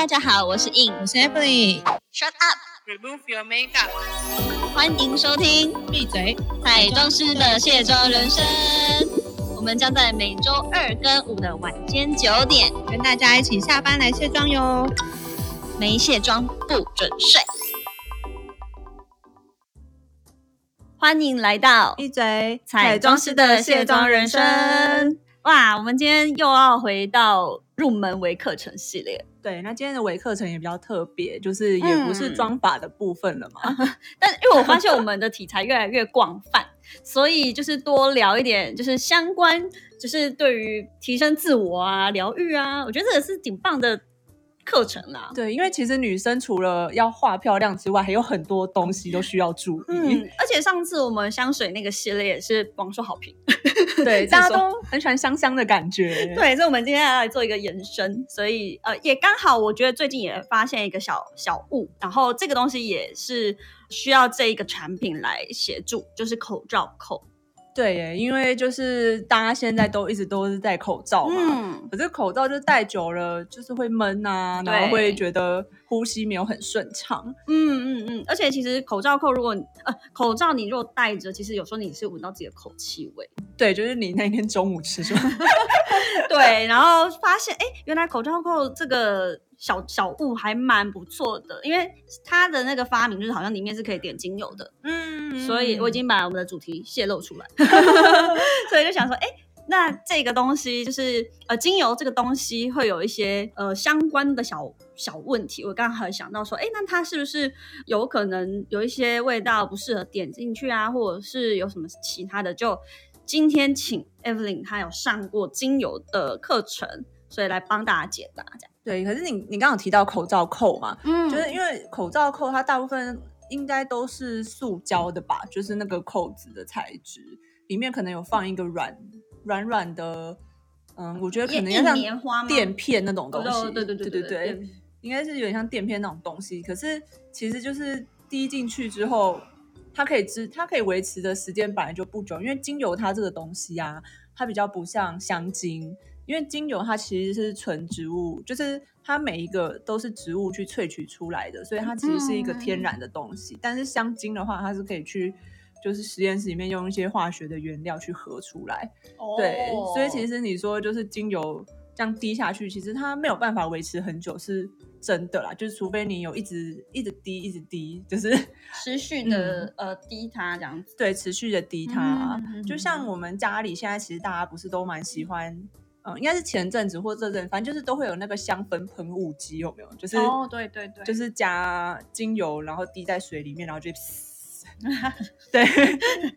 大家好，我是 In，我是 Emily。Shut up，Remove your makeup。欢迎收听闭嘴！彩妆师的卸妆人生。我们将在每周二跟五的晚间九点，跟大家一起下班来卸妆哟。没卸妆不准睡。欢迎来到闭嘴！彩妆师的卸妆人生。哇，我们今天又要回到入门为课程系列，对，那今天的微课程也比较特别，就是也不是妆法的部分了嘛。但因为我发现我们的题材越来越广泛，所以就是多聊一点，就是相关，就是对于提升自我啊、疗愈啊，我觉得这个是挺棒的课程啦。对，因为其实女生除了要画漂亮之外，还有很多东西都需要注意。嗯，而且上次我们香水那个系列也是广受好评，对，大家都很喜欢香香的感觉。对，所以我们今天要来做一个延伸，所以呃，也刚好，我觉得最近也发现一个小小物，然后这个东西也是需要这一个产品来协助，就是口罩扣。对耶，因为就是大家现在都一直都是戴口罩嘛，嗯，可是口罩就戴久了，就是会闷啊，然后对会觉得呼吸没有很顺畅。嗯嗯嗯，而且其实口罩扣，如果呃口罩你如果戴着，其实有时候你是闻到自己的口气味。对，就是你那天中午吃什么？对，然后发现哎，原来口罩扣这个小小物还蛮不错的，因为它的那个发明就是好像里面是可以点精油的，嗯所以我已经把我们的主题泄露出来，所以就想说，哎，那这个东西就是呃，精油这个东西会有一些呃相关的小小问题。我刚才想到说，哎，那它是不是有可能有一些味道不适合点进去啊，或者是有什么其他的？就今天请 Evelyn 她有上过精油的课程，所以来帮大家解答这样。对，可是你你刚刚有提到口罩扣嘛，嗯。就是因为口罩扣它大部分应该都是塑胶的吧，就是那个扣子的材质，里面可能有放一个软软软的，嗯，我觉得可能要像棉花吗？垫片那种东西，哦对对对对对对，应该是有点像垫片那种东西，可是其实就是滴进去之后，它可以支，它可以维持的时间本来就不久，因为精油它这个东西啊，它比较不像香精，因为精油它其实是纯植物，就是它每一个都是植物去萃取出来的，所以它其实是一个天然的东西。但是香精的话，它是可以去就是实验室里面用一些化学的原料去合出来，对，所以其实你说就是精油这样滴下去，其实它没有办法维持很久，是真的啦。就是除非你有一直一直滴，一直滴，就是 持续的、呃滴它这样子。对持续的滴它。就像我们家里现在其实大家不是都蛮喜欢，嗯，应该是前阵子或这阵，反正就是都会有那个香氛喷雾机，有没有？就是、哦，对对对，就是加精油，然后滴在水里面，然后就。对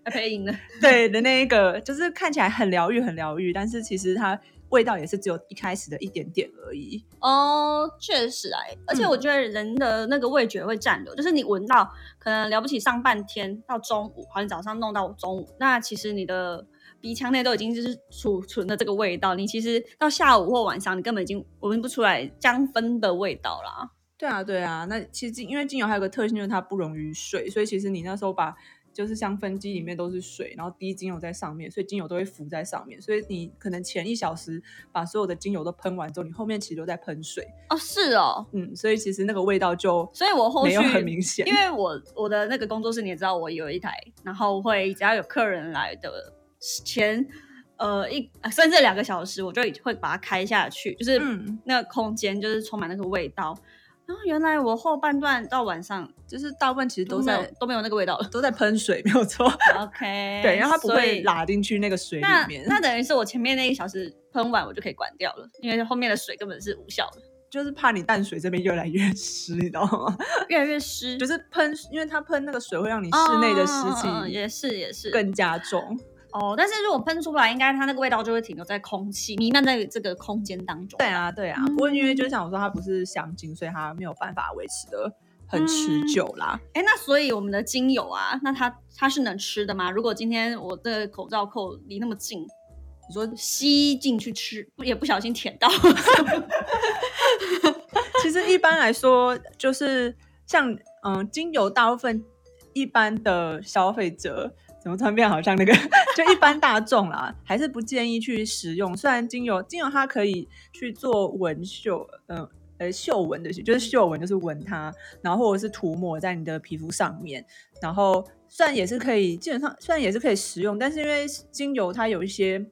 配音的。对的那一个，就是看起来很疗愈，很疗愈，但是其实它味道也是只有一开始的一点点而已。哦，确实啊，而且我觉得人的那个味觉会占留，就是你闻到可能了不起上半天到中午，好，像早上弄到中午，那其实你的鼻腔内都已经就是储存的这个味道，你其实到下午或晚上，你根本已经闻不出来香氛的味道啦。对啊，对啊，那其实因为精油还有个特性，就是它不溶于水，所以其实你那时候把就是香氛机里面都是水，然后滴精油在上面，所以精油都会浮在上面，所以你可能前一小时把所有的精油都喷完之后，你后面其实都在喷水，哦，是哦，嗯，所以其实那个味道就所以我后续没有很明显，因为我我的那个工作室你也知道，我有一台，然后会只要有客人来的前呃一甚至两个小时，我就会把它开下去，就是嗯那个空间就是充满那个味道。然后原来我后半段到晚上就是大部分其实都在都没有那个味道了。都在喷水，没有错。OK，对，然后它不会拉进去那个水里面。那等于是我前面那一小时喷完，我就可以关掉了，因为后面的水根本是无效的，就是怕你淡水这边越来越湿，你知道吗？越来越湿。就是喷，因为它喷那个水会让你室内的湿气也是也是更加重。哦，但是如果喷出来，应该它那个味道就会停留在空气弥漫在这个空间当中。对，啊，对啊。不过因为就像我说，它不是香精，所以它没有办法维持的很持久啦。哎，那所以我们的精油啊，那它它是能吃的吗？如果今天我的口罩扣离那么近，你说，吸进去吃，也不小心舔到 其实一般来说，就是像嗯，精油大部分一般的消费者。怎么突然变好像那个？就一般大众啦，还是不建议去使用。虽然精油，精油它可以去做纹绣，嗯、呃嗅闻的，就是嗅闻就是闻它，然后或者是涂抹在你的皮肤上面，然后虽然也是可以，基本上虽然也是可以食用，但是因为精油它有一些，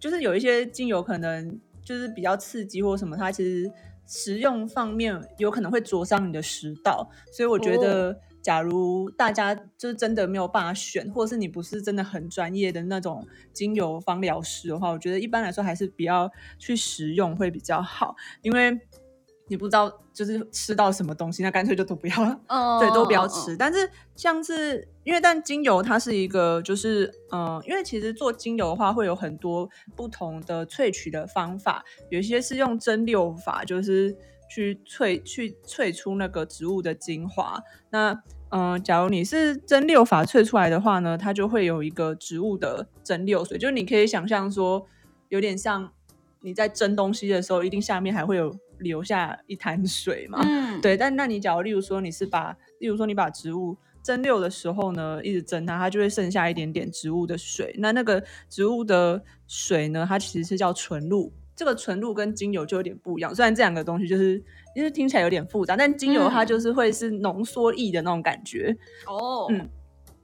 就是有一些精油可能就是比较刺激或什么，它其实食用方面有可能会灼伤你的食道，所以我觉得。假如大家就是真的没有办法选，或者是你不是真的很专业的那种精油芳疗师的话，我觉得一般来说还是不要去食用会比较好，因为你不知道就是吃到什么东西，那干脆就都不要了。哦对，都不要吃。但是像是因为但精油它是一个就是嗯、因为其实做精油的话会有很多不同的萃取的方法，有一些是用蒸馏法，就是去萃去萃出那个植物的精华。那嗯、呃假如你是蒸馏法萃出来的话呢，它就会有一个植物的蒸馏水，就是你可以想象说，有点像你在蒸东西的时候，一定下面还会有留下一滩水嘛。嗯，对，但那你假如例如说你是把，例如说你把植物蒸馏的时候呢，一直蒸它，它就会剩下一点点植物的水。那那个植物的水呢，它其实是叫纯露。这个纯露跟精油就有点不一样，虽然这两个东西就是就是听起来有点复杂，但精油它嗯。就是会是浓缩液的那种感觉，哦，嗯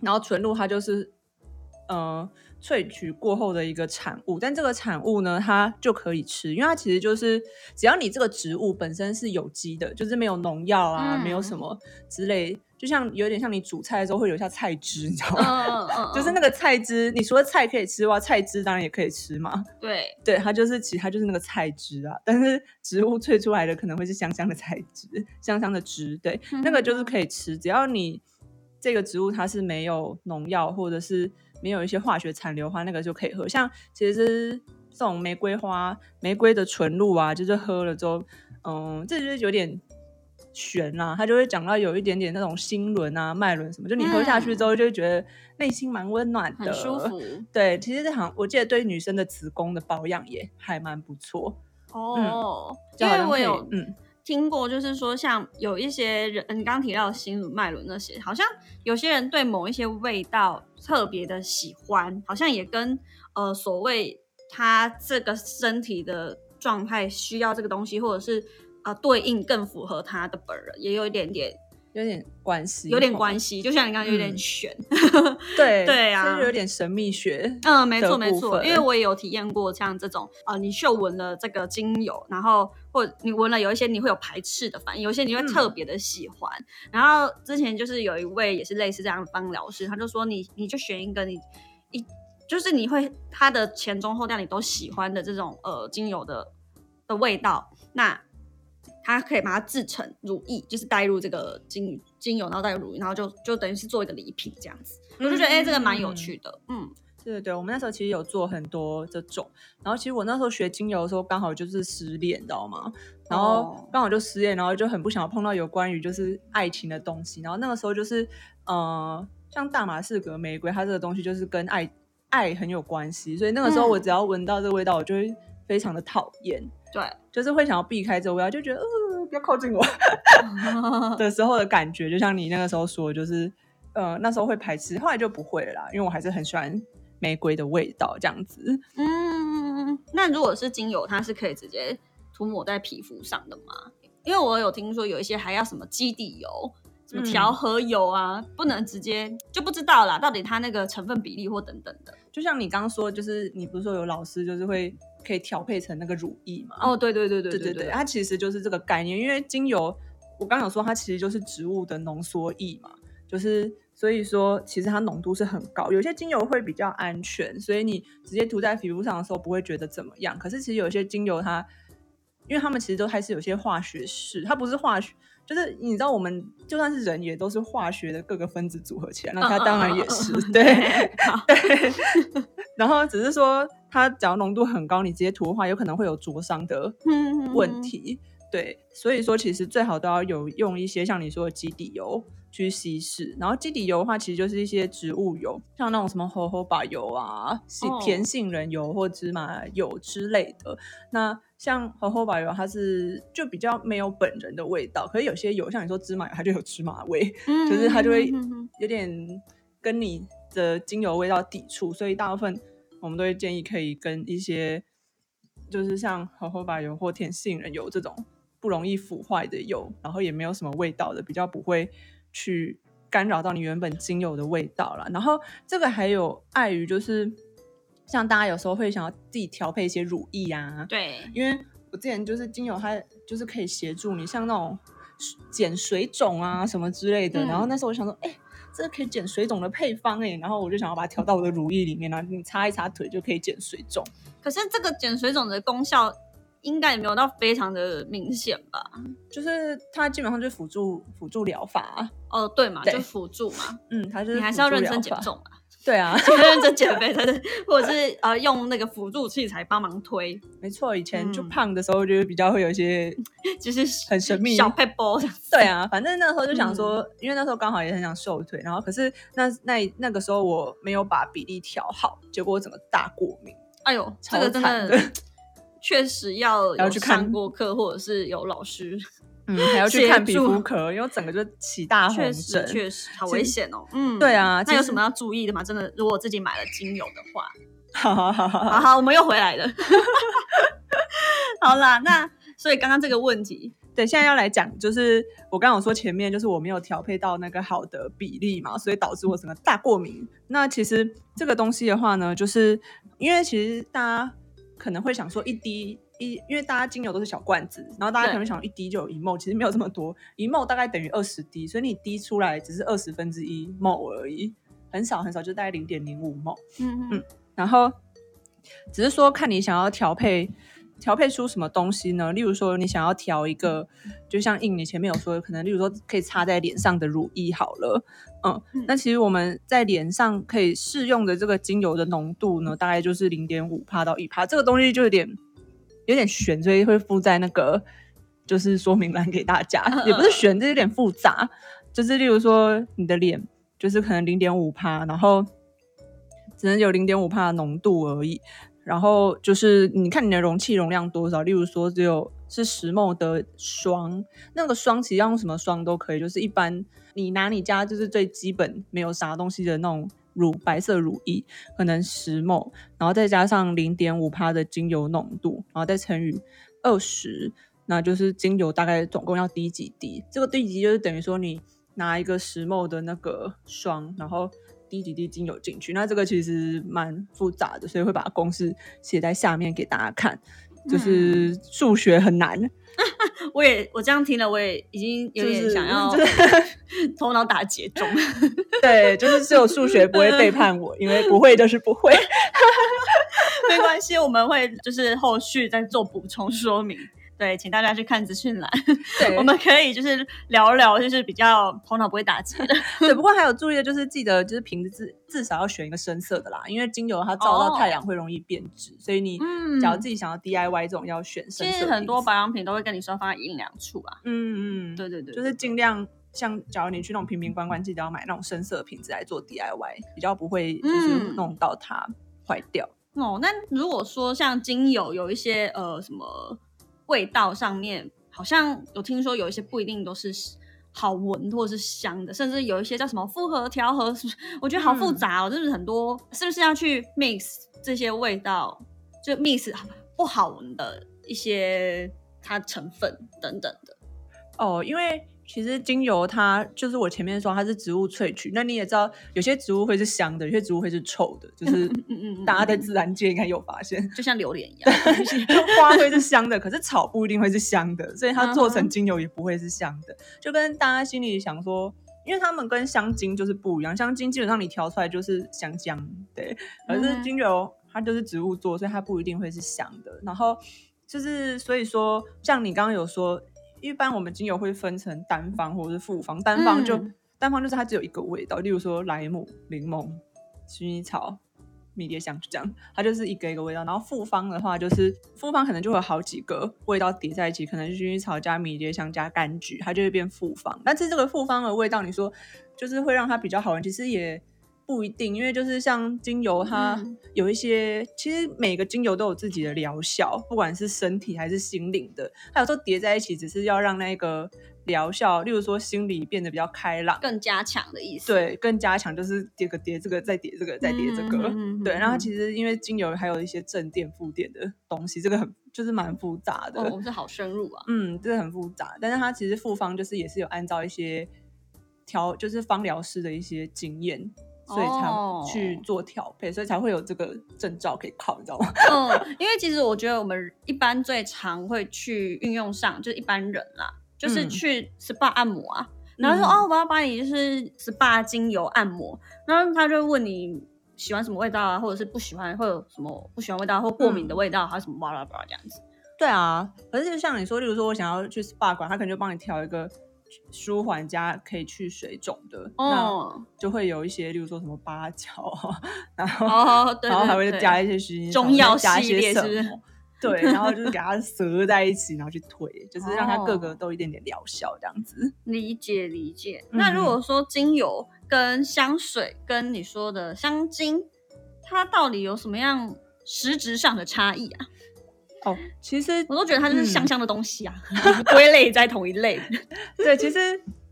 然后纯露它就是呃萃取过后的一个产物，但这个产物呢，它就可以吃，因为它其实就是只要你这个植物本身是有机的，就是没有农药啊，嗯没有什么之类，就像有点像你煮菜的时候会留下菜汁，你知道嗯吗？嗯嗯，就是那个菜汁，你除了菜可以吃哇，菜汁当然也可以吃嘛。对，对，它就是其实它就是那个菜汁啊，但是植物萃出来的可能会是香香的菜汁，香香的汁，对，那个就是可以吃，只要你这个植物它是没有农药或者是没有一些化学残留的话，那个就可以喝。像其实这种玫瑰花、玫瑰的纯露啊，就是喝了之后，嗯，这就是有点。悬啦、它就会讲到有一点点那种心轮啊、脉轮什么，就你喝下去之后，就会觉得内心蛮温暖的，很舒服。对，其实这行我记得对女生的子宫的保养也还蛮不错，哦，因为我有嗯听过，就是说像有一些人，你刚提到的心轮、脉轮那些，好像有些人对某一些味道特别的喜欢，好像也跟呃所谓他这个身体的状态需要这个东西，或者是呃对应更符合他的本人，也有一点点有点关系，有点关系。就像你刚刚有点嗯悬，对对啊就是有点神秘学，嗯，没的错没错，因为我也有体验过像这种，呃，你嗅闻了这个精油，然后或你闻了有一些你会有排斥的反应，有一些你会嗯特别的喜欢。然后之前就是有一位也是类似这样的芳疗师，他就说你你就选一个你一就是你会它的前中后调你都喜欢的这种呃精油的的味道，那。它可以把它制成乳液，就是带入这个精精油，然后带入乳液，然后就就等于是做一个礼品这样子。我就觉得哎、这个蛮有趣的，嗯。对对对，我们那时候其实有做很多这种，然后其实我那时候学精油的时候，刚好就是失恋，你知道吗？然后哦刚好就失恋，然后就很不想要碰到有关于就是爱情的东西，然后那个时候就是呃，像大马士革玫瑰，它这个东西就是跟爱爱很有关系，所以那个时候我嗯只要闻到这个味道，我就会非常的讨厌，对，就是会想要避开这个味道，就觉得呃不要靠近我 的时候的感觉，就像你那个时候说，就是呃那时候会排斥，后来就不会了啦，因为我还是很喜欢玫瑰的味道这样子。嗯，那如果是精油，它是可以直接涂抹在皮肤上的吗？因为我有听说有一些还要什么基底油、什么嗯调和油啊，不能直接就不知道啦，到底它那个成分比例或等等的。就像你刚刚说，就是你不是说有老师就是会可以调配成那个乳液嘛？哦，对对对对对对对，它其实就是这个概念，因为精油我刚有说它其实就是植物的浓缩液嘛，就是所以说其实它浓度是很高，有些精油会比较安全，所以你直接涂在皮肤上的时候不会觉得怎么样。可是其实有些精油它，因为它们其实都还是有些化学式，它不是化学。就是你知道，我们就算是人，也都是化学的各个分子组合起来，那它当然也是、对。对，然后只是说它只要浓度很高，你直接涂的话，有可能会有灼伤的嗯问。题。对，所以说其实最好都要有用一些像你说的基底油去稀释，然后基底油的话，其实就是一些植物油，像那种什么荷荷巴油啊、甜杏仁油或芝麻油之类的。那像荷荷巴油，它是就比较没有本人的味道，可是有些油，像你说芝麻油，它就有芝麻味。嗯 就是它就会有点跟你的精油味道抵触，所以大部分我们都会建议可以跟一些就是像荷荷巴油或甜杏仁油这种不容易腐坏的油，然后也没有什么味道的，比较不会去干扰到你原本精油的味道了。然后这个还有碍于就是，像大家有时候会想要自己调配一些乳液啊，对，因为我之前就是精油，它就是可以协助你像那种减水肿啊什么之类的。嗯然后那时候我想说，哎、这可以减水肿的配方哎、然后我就想要把它调到我的乳液里面，然后你擦一擦腿就可以减水肿。可是这个减水肿的功效应该也没有到非常的明显吧？就是它基本上就是辅助辅助疗法啊，哦，对嘛，对就辅助嘛，嗯，它就是你还是要认真，减重啊，对啊，认真减肥才是，或者是呃用那个辅助器材帮忙推，没错，以前就嗯胖的时候就是比较会有一些 就是很神秘。小 p e b l 这样子。对啊，反正那时候就想嗯。说，因为那时候刚好也很想瘦腿，然后可是那那那个时候我没有把比例调好，结果我整个大过敏。哎呦，这超个真的确实要有要去看。上过课，或者是有老师，嗯，还要去看皮肤科，因为整个就起大红确实疹。确实好危险哦。嗯，对啊那有什么要注意的吗？真的，如果自己买了精油的话，哈哈哈哈好好，我们又回来了。好啦，那所以刚刚这个问题，对，现在要来讲，就是我刚刚有说前面就是我没有调配到那个好的比例嘛，所以导致我整个大过敏。那其实这个东西的话呢，就是因为其实大家可能会想说一滴一，因为大家精油都是小罐子，然后大家可能想一滴就有一 ml，其实没有这么多，一 ml 大概等于二十滴，所以你滴出来只是二十分之一 ml 而已，很少很少，就大概零点零五 ml。嗯嗯，然后只是说看你想要调配调配出什么东西呢？例如说你想要调一个，就像印你前面有说，可能例如说可以擦在脸上的乳液好了，嗯，嗯那其实我们在脸上可以适用的这个精油的浓度呢，大概就是零点五帕到一帕，这个东西就有点有点悬，所以会附在那个就是说明栏给大家，也不是悬，这有点复杂，就是例如说你的脸就是可能零点五帕，然后只能有零点五帕的浓度而已。然后就是你看你的容器容量多少，例如说只有是十 ml 的霜，那个霜其实要用什么霜都可以，就是一般你拿你家就是最基本没有啥东西的那种乳白色乳液，可能十 ml，然后再加上零点五帕的精油浓度，然后再乘以二十，那就是精油大概总共要滴几滴？这个滴几滴就是等于说你拿一个十 ml 的那个霜，然后滴几滴精油进去。那这个其实蛮复杂的，所以会把公式写在下面给大家看。就是数学很难，我也我这样听了，我也已经有就是点想要就是 头脑打结中。对，就是只有数学不会背叛我，因为不会就是不会。没关系，我们会就是后续再做补充说明。对，请大家去看资讯栏，对，我们可以就是聊聊，就是比较头脑不会打结的。对，不过还有注意的就是记得就是瓶子至至少要选一个深色的啦，因为精油它照到太阳会容易变质，所以你嗯假如自己想要 DIY 这种要选深色。其实很多保养品都会跟你说放在阴凉处啊。嗯嗯，对对对，就是尽量像假如你去那种瓶瓶罐罐，记得要买那种深色瓶子来做 DIY，比较不会就是嗯弄到它坏掉。哦。那如果说像精油有一些呃什么味道上面，好像有听说有一些不一定都是好闻或者是香的，甚至有一些叫什么复合调和，是不是我觉得好复杂哦，就是很多是不是要去 mix 这些味道，就 mix 不好闻的一些它成分等等的。哦，因为其实精油它就是我前面说它是植物萃取，那你也知道有些植物会是香的，有些植物会是臭的，就是大家在自然界应该有发现。就像榴莲一样，花会是香的，可是草不一定会是香的，所以它做嗯成精油也不会是香的。就跟大家心里想说，因为它们跟香精就是不一样，香精基本上你调出来就是香香，对，可是嗯精油它就是植物做，所以它不一定会是香的。然后就是所以说，像你刚刚有说，一般我们精油会分成单方或者是复方，单方就、嗯单方就是它只有一个味道，例如说莱姆、柠檬、薰衣草。迷迭香就这样，它就是一个一个味道。然后复方的话，就是复方可能就会有好几个味道叠在一起，可能是薰衣草加迷迭香加柑橘，它就会变复方。但是这个复方的味道，你说就是会让它比较好闻，其实也不一定，因为就是像精油，它嗯有一些，其实每个精油都有自己的疗效，不管是身体还是心灵的，它有时候叠在一起，只是要让那个疗效，例如说心理变得比较开朗，更加强的意思。对，更加强，就是叠个叠这个，再叠这个，再叠这个，嗯对。然后它嗯其实因为精油还有一些正电、负电的东西，这个很就是蛮复杂的。哦，我们是好深入啊。嗯，这个很复杂，但是它其实复方就是也是有按照一些调，就是方疗师的一些经验，所以哦才去做调配，所以才会有这个证照可以考，你知道吗？嗯，因为其实我觉得我们一般最常会去运用上，就是一般人啦，就是嗯去 SPA 按摩啊，然后说、嗯哦，我要帮你就是 SPA 精油按摩，然后他就问你喜欢什么味道啊，或者是不喜欢，或者什么不喜欢味道或过敏的味道，还有什么巴拉巴拉这样子。对啊，可是就像你说，例如说我想要去 SPA 馆，他可能就帮你调一个舒缓加可以去水肿的，那哦就会有一些，例如说什么八角啊，然后、哦，对然后还会加一些中药系列些什是不是对，然后就是 给它折在一起，然后去推，就是让它各哦个都有一点点疗效这样子。理解理解。嗯那如果说精油跟香水跟你说的香精，它到底有什么样实质上的差异啊？哦，其实我都觉得它就是香嗯香的东西啊，归类在同一类。对，其实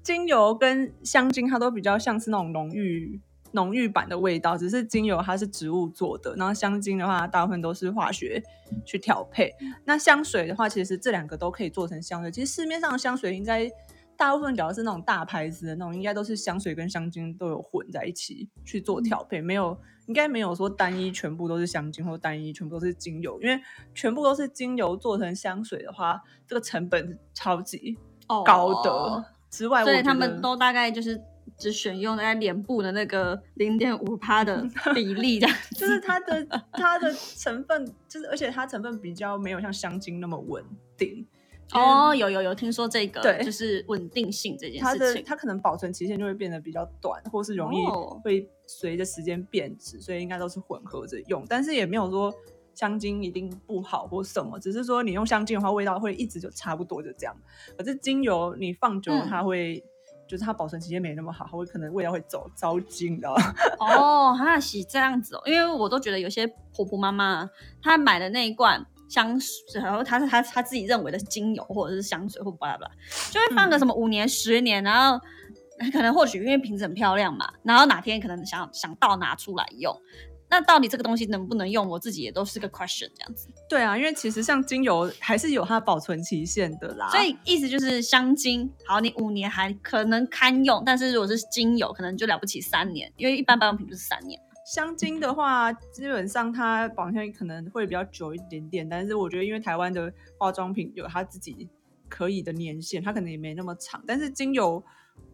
精油跟香精它都比较像是那种浓郁浓郁版的味道，只是精油它是植物做的，然后香精的话大部分都是化学去调配。那香水的话，其实这两个都可以做成香水。其实市面上的香水应该大部分只要是那种大牌子的那种，应该都是香水跟香精都有混在一起去做调配，没有。应该没有说单一全部都是香精，或单一全部都是精油，因为全部都是精油做成香水的话，这个成本超级高的。之外，哦所以他们都大概就是只选用大概脸部的那个零点五趴的 比例这样。就是它的 它的成分，就是而且它成分比较没有像香精那么稳定。哦，有有有听说这个，对就是稳定性这件事情。的它可能保存期限就会变得比较短，或是容易哦会随着时间变质，所以应该都是混合着用。但是也没有说香精一定不好或什么，只是说你用香精的话，味道会一直就差不多就这样。可是精油你放久了，嗯它会、就是它保存期限没那么好，它会可能味道会走糟精的。哦，哈是这样子哦，因为我都觉得有些婆婆妈妈她买的那一罐香水，然后他是他他自己认为的精油或者是香水或巴拉巴拉，就会放个什么五年、十年，然后可能或许因为瓶子很漂亮嘛，然后哪天可能想想到拿出来用。那到底这个东西能不能用？我自己也都是个 question 这样子，对啊，因为其实像精油还是有它保存期限的啦。所以意思就是香精，好，你五年还可能堪用，但是如果是精油，可能就了不起三年，因为一般保养品就是三年。香精的话，基本上它保鲜可能会比较久一点点，但是我觉得因为台湾的化妆品有它自己可以的年限，它可能也没那么长。但是精油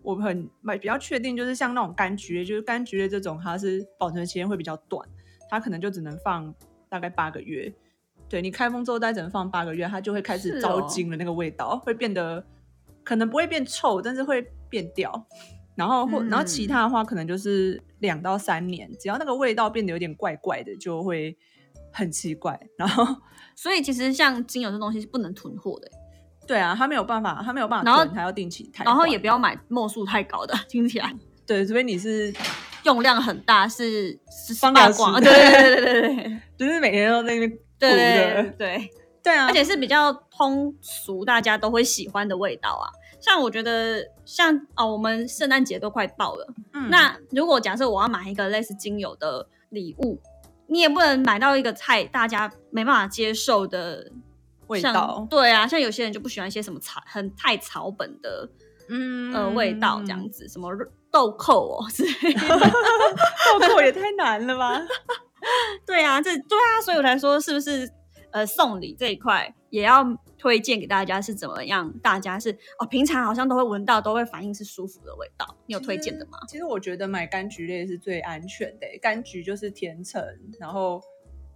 我很买比较确定，就是像那种柑橘类，就是柑橘类这种，它是保存期间会比较短，它可能就只能放大概八个月。对你开封之后，大概只能放八个月，它就会开始是糟哦精了，那个味道会变得可能不会变臭，但是会变掉。然后或然后其嗯他的话，可能就是两到三年，只要那个味道变得有点怪怪的，就会很奇怪。然后 所以其实像精油这东西是不能囤货的，对啊，他没有办法，他没有办法囤，它要定期汰。然后也不要买墨数太高的，听起来对，除非你是 用量很大，是是芳疗师八卦对对对对对对就是每天都在那边涂对对对，对啊，而且是比较通俗，大家都会喜欢的味道啊。像我觉得，像哦，我们圣诞节都快到了，嗯那如果假设我要买一个类似精油的礼物，你也不能买到一个菜大家没办法接受的味道对啊，像有些人就不喜欢一些什么草很太草本的嗯呃味道这样子，什么豆蔻哦 之类的。豆蔻也太难了吧？对啊，这对啊，所以我才说是不是呃送礼这一块也要推荐给大家是怎么样？大家是哦，平常好像都会闻到，都会反应是舒服的味道。你有推荐的吗？其实我觉得买柑橘类是最安全的欸，柑橘就是甜橙，然后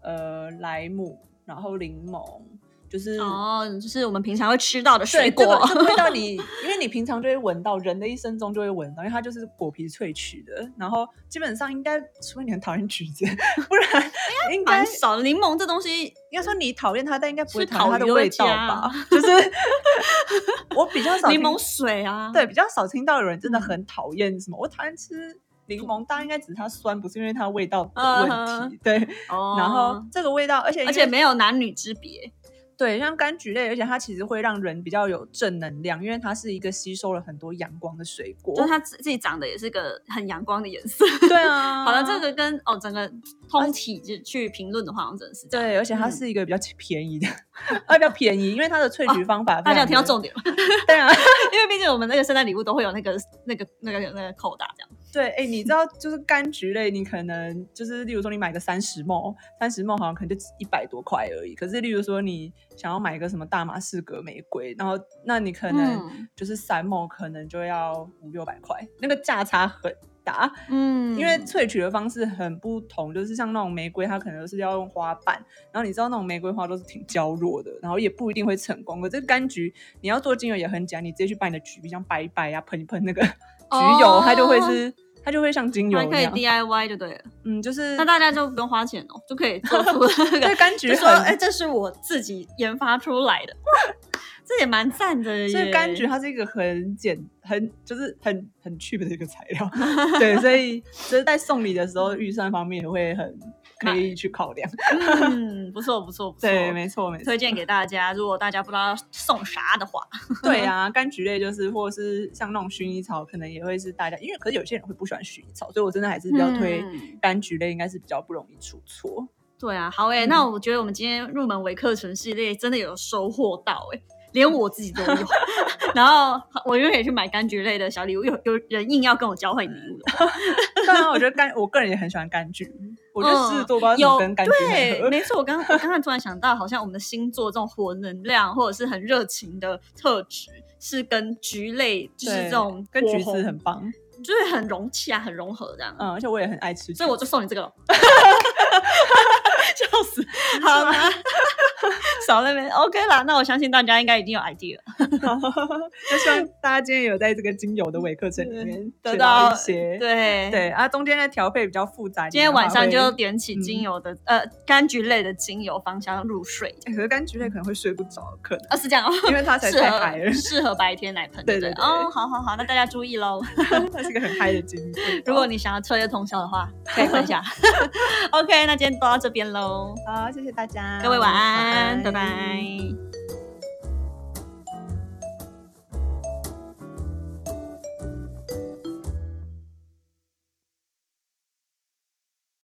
呃莱姆，然后柠檬，就是哦，就是我们平常会吃到的水果。这味道你，因为你平常就会闻到，人的一生中就会闻到，因为它就是果皮萃取的。然后基本上应该，除非你很讨厌橘子，不然应该蛮少柠檬这东西，应该说你讨厌它，但应该不会是讨厌它的味道吧？就是 我比较少柠檬水啊，对，比较少听到有人真的很讨厌什么，我讨厌吃柠檬，大家应该只是它酸，不是因为它味道的嗯问题。对，哦然后这个味道，而且而且没有男女之别，对，像柑橘类，而且它其实会让人比较有正能量，因为它是一个吸收了很多阳光的水果。就是它自自己长得也是个很阳光的颜色。对啊，好了，这个跟哦整个通体就去评论的话，好像真的是。对，而且它嗯是一个比较便宜的，啊，比较便宜，因为它的萃取方法、大家有听到重重点吗？对啊，因为毕竟我们那个圣诞礼物都会有那个那个那个那个扣打这样。对，哎，你知道就是柑橘类，你可能就是例如说你买个三十梦，三十梦好像可能就一百多块而已。可是例如说你想要买一个什么大马士革玫瑰，然后那你可能嗯就是三梦可能就要五六百块，那个价差很大。嗯因为萃取的方式很不同，就是像那种玫瑰，它可能是要用花瓣，然后你知道那种玫瑰花都是挺娇弱的，然后也不一定会成功。可这个柑橘你要做精油也很简单，你直接去把你的橘皮像掰一掰呀，喷一喷那个 橘油，它就会是它就会像精油一样可以。DIY 就对了，嗯，就是那大家就不用花钱哦，就可以做出那个 对柑橘就说很哎，这是我自己研发出来的，哇，这也蛮赞的耶。所以柑橘它是一个很简、很就是很很 cheap 的一个材料，对，所以就是在送礼的时候预算方面也会很可以去考量。嗯，不错不错不错，对，没错没错。推荐给大家。如果大家不知道送啥的话，对啊，柑橘类就是，或者是像那种薰衣草，可能也会是大家，因为可是有些人会不喜欢薰衣草，所以我真的还是比较推嗯柑橘类，应该是比较不容易出错。对啊，好诶、嗯那我觉得我们今天入门微课程系列真的有收获到诶、连我自己都有。然后我就可以去买柑橘类的小礼物，有有人硬要跟我交换礼物当然，我觉得柑，我个人也很喜欢柑橘，我觉得狮子座不知道怎么有跟柑橘很对，没错。我刚我刚刚突然想到，好像我们的星座这种火能量或者是很热情的特质，是跟橘类就是这种跟橘子很棒，就是很融洽、很融合这样。嗯，而且我也很爱吃，所以我就送你这个了。笑死！好啦，少那边 OK 啦。那我相信大家应该已经有 idea 了，那希望大家今天有在这个精油的微课程里面得学到到一些。对。对啊，中间的调配比较复杂今。天晚上就点起精油的、呃柑橘类的精油芳香入睡。欸可是柑橘类可能会睡不着，可能啊，是这样哦，因为它才适太嗨了合，适合白天来喷。对对对对哦，好好好，那大家注意喽。它是一个很嗨的精油。如果你想要彻夜通宵的话，可以喷一下。OK，那今天都到这边喽，好，谢谢大家，各位晚安，拜拜。